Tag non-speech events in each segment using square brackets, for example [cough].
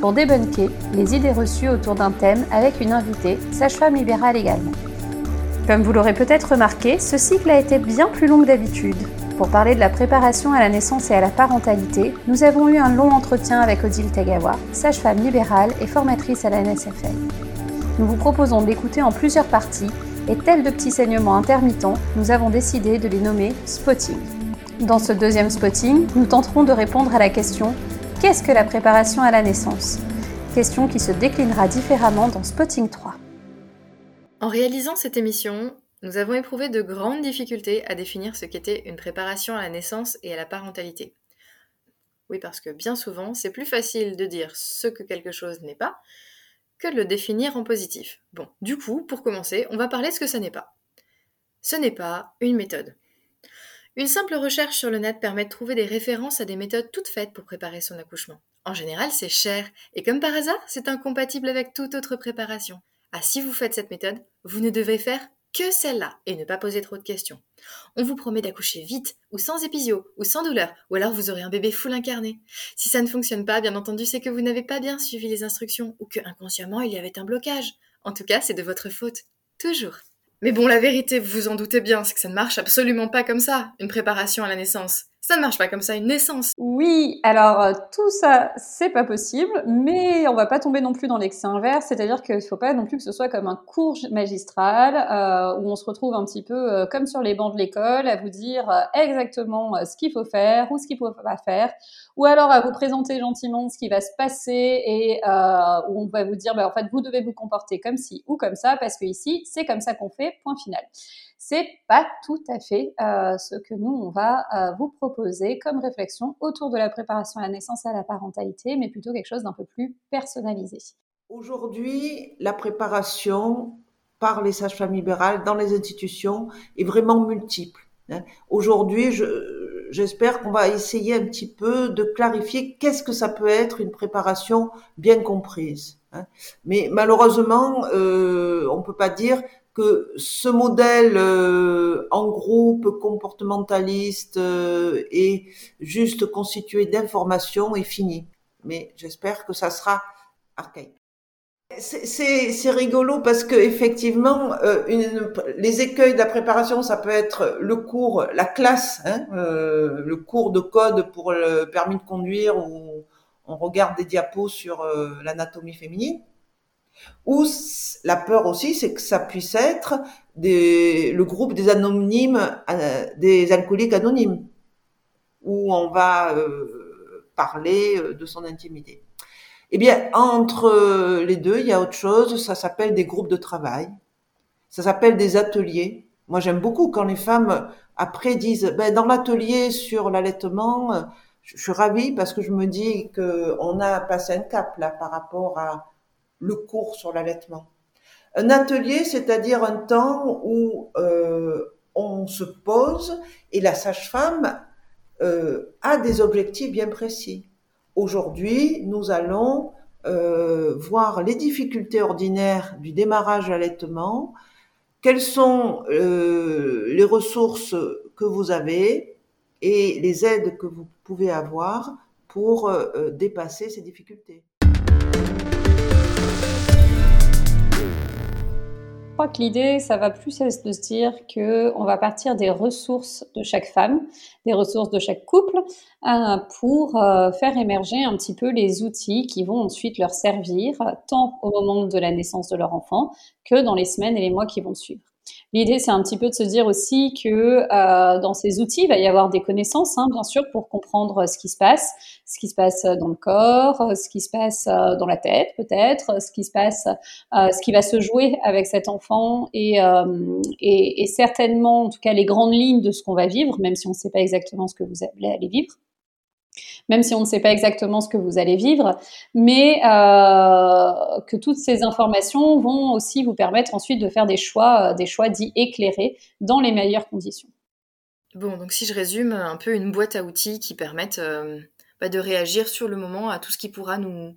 pour débunker les idées reçues autour d'un thème avec une invitée, sage-femme libérale également. Comme vous l'aurez peut-être remarqué, ce cycle a été bien plus long que d'habitude. Pour parler de la préparation à la naissance et à la parentalité, nous avons eu un long entretien avec Odile Tagawa, sage-femme libérale et formatrice à la NSFL. Nous vous proposons de l'écouter en plusieurs parties et tel de petits saignements intermittents, nous avons décidé de les nommer spotting. Dans ce deuxième spotting, nous tenterons de répondre à la question Qu'est-ce que la préparation à la naissance? Question qui se déclinera différemment dans Spotting 3. En réalisant cette émission, nous avons éprouvé de grandes difficultés à définir ce qu'était une préparation à la naissance et à la parentalité. Oui, parce que bien souvent, c'est plus facile de dire ce que quelque chose n'est pas que de le définir en positif. Bon, du coup, pour commencer, on va parler ce que ça n'est pas. Ce n'est pas une méthode. Une simple recherche sur le net permet de trouver des références à des méthodes toutes faites pour préparer son accouchement. En général, c'est cher, et comme par hasard, c'est incompatible avec toute autre préparation. Ah, si vous faites cette méthode, vous ne devez faire que celle-là et ne pas poser trop de questions. On vous promet d'accoucher vite, ou sans épisio, ou sans douleur, ou alors vous aurez un bébé full incarné. Si ça ne fonctionne pas, bien entendu, c'est que vous n'avez pas bien suivi les instructions, ou que inconsciemment il y avait un blocage. En tout cas, c'est de votre faute. Toujours. Mais bon, la vérité, vous vous en doutez bien, c'est que ça ne marche absolument pas comme ça, une préparation à la naissance. Ça ne marche pas comme ça, une naissance. Oui, alors euh, tout ça, c'est pas possible, mais on va pas tomber non plus dans l'excès inverse, c'est-à-dire qu'il faut pas non plus que ce soit comme un cours magistral euh, où on se retrouve un petit peu euh, comme sur les bancs de l'école à vous dire exactement ce qu'il faut faire ou ce qu'il faut pas faire, ou alors à vous présenter gentiment ce qui va se passer et où on va vous dire, bah, en fait, vous devez vous comporter comme ci ou comme ça parce que ici, c'est comme ça qu'on fait. Point final c'est pas tout à fait euh, ce que nous, on va euh, vous proposer comme réflexion autour de la préparation à la naissance et à la parentalité, mais plutôt quelque chose d'un peu plus personnalisé. Aujourd'hui, la préparation par les sages-femmes libérales dans les institutions est vraiment multiple. Hein. Aujourd'hui, j'espère qu'on va essayer un petit peu de clarifier qu'est-ce que ça peut être une préparation bien comprise. Hein. Mais malheureusement, euh, on peut pas dire que ce modèle euh, en groupe comportementaliste euh, et juste constitué d'informations est fini. Mais j'espère que ça sera archaïque. C'est rigolo parce que effectivement, euh, les écueils de la préparation, ça peut être le cours, la classe, hein, le cours de code pour le permis de conduire où on regarde des diapos sur l'anatomie féminine. Ou la peur aussi, c'est que ça puisse être le groupe des anonymes, euh, des alcooliques anonymes, où on va euh, parler euh, de son intimité. Eh bien, entre les deux, il y a autre chose, ça s'appelle des groupes de travail, ça s'appelle des ateliers. Moi, j'aime beaucoup quand les femmes, après, disent, ben, dans l'atelier sur l'allaitement, je suis ravie parce que je me dis qu'on a passé un cap là par rapport à le cours sur l'allaitement. Un atelier, c'est-à-dire un temps où euh, on se pose et la sage-femme euh, a des objectifs bien précis. Aujourd'hui, nous allons euh, voir les difficultés ordinaires du démarrage de l'allaitement, quelles sont les ressources que vous avez et les aides que vous pouvez avoir pour dépasser ces difficultés? Que l'idée, ça va plus être de se dire que on va partir des ressources de chaque femme, des ressources de chaque couple, euh, pour euh, faire émerger un petit peu les outils qui vont ensuite leur servir, tant au moment de la naissance de leur enfant que dans les semaines et les mois qui vont suivre. L'idée, c'est un petit peu de se dire aussi que euh, dans ces outils, il va y avoir des connaissances, hein, bien sûr, pour comprendre ce qui se passe, ce qui se passe dans le corps, ce qui se passe euh, dans la tête, peut-être, ce qui se passe, euh, ce qui va se jouer avec cet enfant, et, et, et, certainement, en tout cas, les grandes lignes de ce qu'on va vivre, même si on ne sait pas exactement ce que vous allez vivre. Même si on ne sait pas exactement ce que vous allez vivre, mais euh, que toutes ces informations vont aussi vous permettre ensuite de faire des choix, euh, des choix dits éclairés dans les meilleures conditions. Bon, donc si je résume, un peu une boîte à outils qui permettent euh, bah, de réagir sur le moment à tout ce qui pourra nous,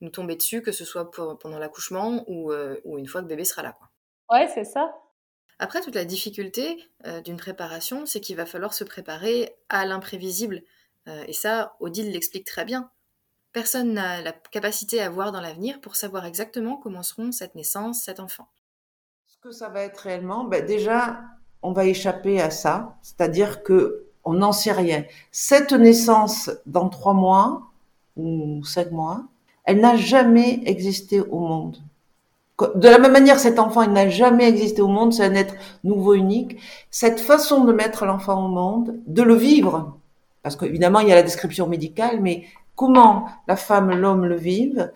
nous tomber dessus, que ce soit pendant l'accouchement ou, ou, une fois que bébé sera là. Quoi. Ouais, c'est ça. Après, toute la difficulté d'une préparation, c'est qu'il va falloir se préparer à l'imprévisible. Euh, et ça, Odile l'explique très bien. Personne n'a la capacité à voir dans l'avenir pour savoir exactement comment seront cette naissance, cet enfant. Ce que ça va être réellement, ben déjà, on va échapper à ça, c'est-à-dire que on n'en sait rien. Cette naissance dans trois mois ou cinq mois, elle n'a jamais existé au monde. De la même manière, cet enfant, il n'a jamais existé au monde, c'est un être nouveau, unique. Cette façon de mettre l'enfant au monde, de le vivre, parce qu'évidemment, il y a la description médicale, mais comment la femme, l'homme le vivent,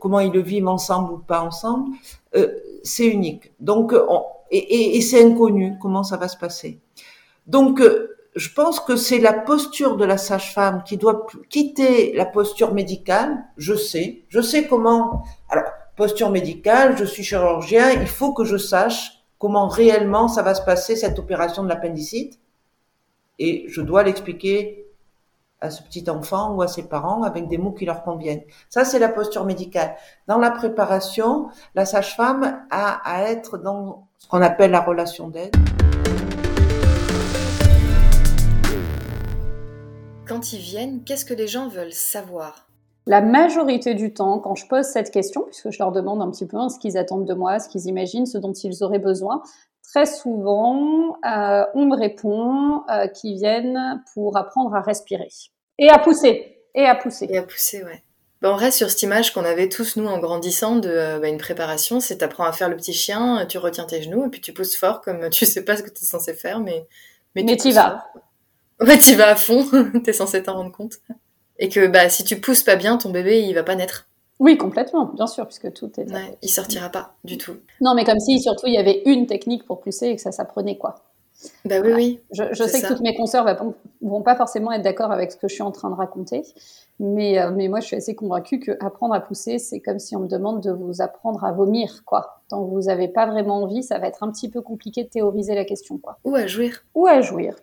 comment ils le vivent ensemble ou pas ensemble, euh, c'est unique. Donc, et, c'est inconnu comment ça va se passer. Donc, euh, je pense que c'est la posture de la sage-femme qui doit quitter la posture médicale. Je sais, je sais comment. Alors, posture médicale, je suis chirurgien, il faut que je sache comment réellement ça va se passer cette opération de l'appendicite et je dois l'expliquer à ce petit enfant ou à ses parents avec des mots qui leur conviennent. Ça, c'est la posture médicale. Dans la préparation, la sage-femme a à être dans ce qu'on appelle la relation d'aide. Quand ils viennent, qu'est-ce que les gens veulent savoir? La majorité du temps, quand je pose cette question, puisque je leur demande un petit peu ce qu'ils attendent de moi, ce qu'ils imaginent, ce dont ils auraient besoin, très souvent, euh, on me répond euh, qu'ils viennent pour apprendre à respirer et à pousser et à pousser. Et à pousser, ouais. Ben, on reste sur cette image qu'on avait tous nous en grandissant de euh, bah, une préparation, c'est t'apprends à faire le petit chien, tu retiens tes genoux et puis tu pousses fort comme [laughs] tu sais pas ce que tu es censé faire, mais mais, mais tu vas. Ouais, tu vas à fond, [laughs] tu es censé t'en rendre compte. Et que bah si tu pousses pas bien, ton bébé il va pas naître. Oui, complètement, bien sûr, puisque tout est. Ouais, il sortira pas du tout. Non, mais comme si surtout il y avait une technique pour pousser et que ça s'apprenait quoi. Bah oui, oui. Je, sais que toutes mes consoeurs vont, vont pas forcément être d'accord avec ce que je suis en train de raconter, mais, euh, mais moi je suis assez convaincue que apprendre à pousser, c'est comme si on me demande de vous apprendre à vomir, quoi. Tant que vous n'avez pas vraiment envie, ça va être un petit peu compliqué de théoriser la question, quoi. Ou à jouir. Ou à jouir.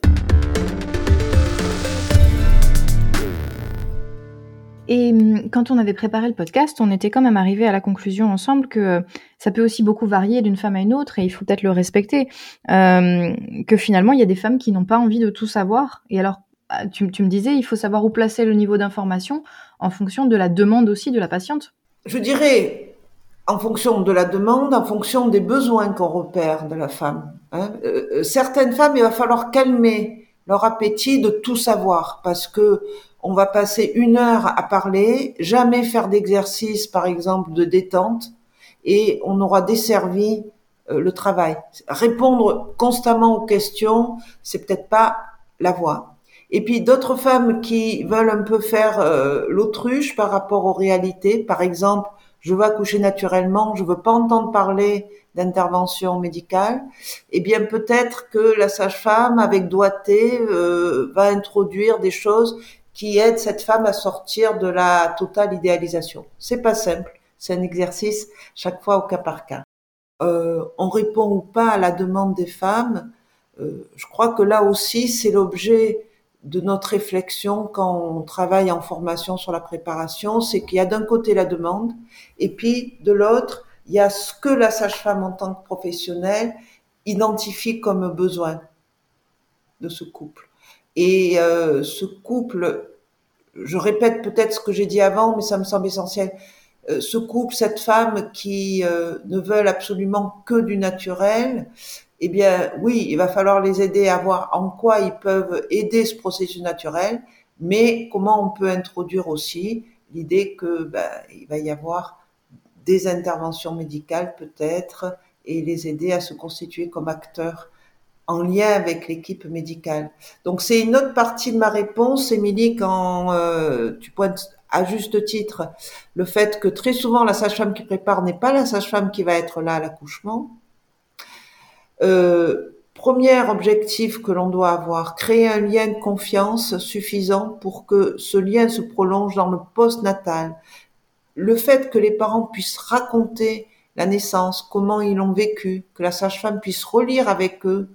Et hum, quand on avait préparé le podcast, on était quand même arrivé à la conclusion ensemble que euh, ça peut aussi beaucoup varier d'une femme à une autre et il faut peut-être le respecter. Euh, que finalement, il y a des femmes qui n'ont pas envie de tout savoir. Et alors, ah, tu, me disais, il faut savoir où placer le niveau d'information en fonction de la demande aussi de la patiente. Je dirais en fonction de la demande, en fonction des besoins qu'on repère de la femme. Hein. Euh, certaines femmes, il va falloir calmer leur appétit de tout savoir parce que on va passer une heure à parler, jamais faire d'exercice, par exemple, de détente, et on aura desservi euh, le travail. Répondre constamment aux questions, c'est peut-être pas la voie. Et puis d'autres femmes qui veulent un peu faire euh, l'autruche par rapport aux réalités, par exemple, je veux accoucher naturellement, je veux pas entendre parler d'intervention médicale, eh bien peut-être que la sage-femme avec doigté euh, va introduire des choses qui aide cette femme à sortir de la totale idéalisation. C'est pas simple, c'est un exercice chaque fois au cas par cas. Euh, on répond ou pas à la demande des femmes. Euh, je crois que là aussi, c'est l'objet de notre réflexion quand on travaille en formation sur la préparation, c'est qu'il y a d'un côté la demande et puis de l'autre, il y a ce que la sage-femme en tant que professionnelle identifie comme besoin de ce couple. Et euh, ce couple, je répète peut-être ce que j'ai dit avant, mais ça me semble essentiel. Euh, ce couple, cette femme qui euh, ne veulent absolument que du naturel, eh bien, oui, il va falloir les aider à voir en quoi ils peuvent aider ce processus naturel, mais comment on peut introduire aussi l'idée que ben, il va y avoir des interventions médicales peut-être et les aider à se constituer comme acteurs en lien avec l'équipe médicale. Donc c'est une autre partie de ma réponse, Émilie, quand euh, tu pointes à juste titre le fait que très souvent la sage-femme qui prépare n'est pas la sage-femme qui va être là à l'accouchement. Euh, Premier objectif que l'on doit avoir, créer un lien de confiance suffisant pour que ce lien se prolonge dans le post-natal. Le fait que les parents puissent raconter la naissance, comment ils l'ont vécu, que la sage-femme puisse relire avec eux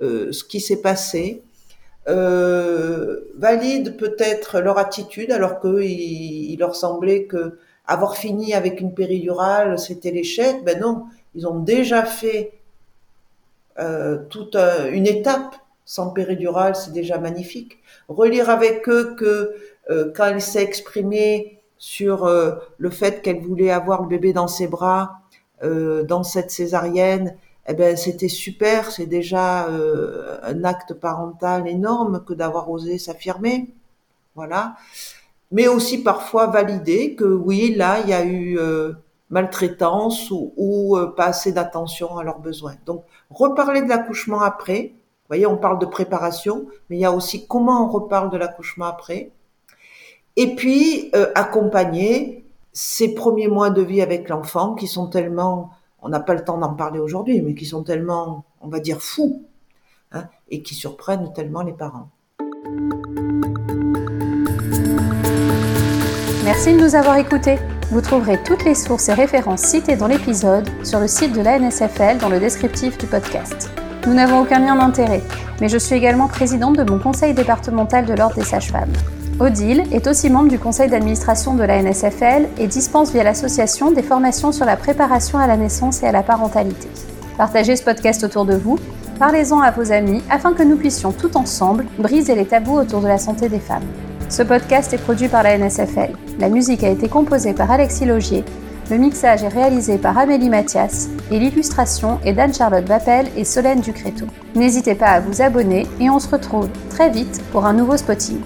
ce qui s'est passé, euh, valide peut-être leur attitude alors qu'il il leur semblait que avoir fini avec une péridurale c'était l'échec. Ben non, ils ont déjà fait euh, toute une étape sans péridurale, c'est déjà magnifique. Relire avec eux que euh, quand elle s'est exprimée sur euh, le fait qu'elle voulait avoir le bébé dans ses bras euh, dans cette césarienne, eh ben c'était super, c'est déjà un acte parental énorme que d'avoir osé s'affirmer, voilà. Mais aussi parfois valider que oui, là il y a eu maltraitance ou, ou euh, pas assez d'attention à leurs besoins. Donc, reparler de l'accouchement après. Vous voyez, on parle de préparation, mais il y a aussi comment on reparle de l'accouchement après. Et puis, euh, accompagner ces premiers mois de vie avec l'enfant qui sont tellement, on n'a pas le temps d'en parler aujourd'hui, mais qui sont tellement, on va dire, fous, hein, et qui surprennent tellement les parents. Merci de nous avoir écoutés. Vous trouverez toutes les sources et références citées dans l'épisode sur le site de la NSFL dans le descriptif du podcast. Nous n'avons aucun lien d'intérêt, mais je suis également présidente de mon conseil départemental de l'Ordre des sages-femmes. Odile est aussi membre du conseil d'administration de la NSFL et dispense via l'association des formations sur la préparation à la naissance et à la parentalité. Partagez ce podcast autour de vous, parlez-en à vos amis afin que nous puissions tout ensemble briser les tabous autour de la santé des femmes. Ce podcast est produit par la NSFL. La musique a été composée par Alexis Logier, le mixage est réalisé par Amélie Mathias et l'illustration est d'Anne-Charlotte Vappel et Solène Ducréto. N'hésitez pas à vous abonner et on se retrouve très vite pour un nouveau spotting.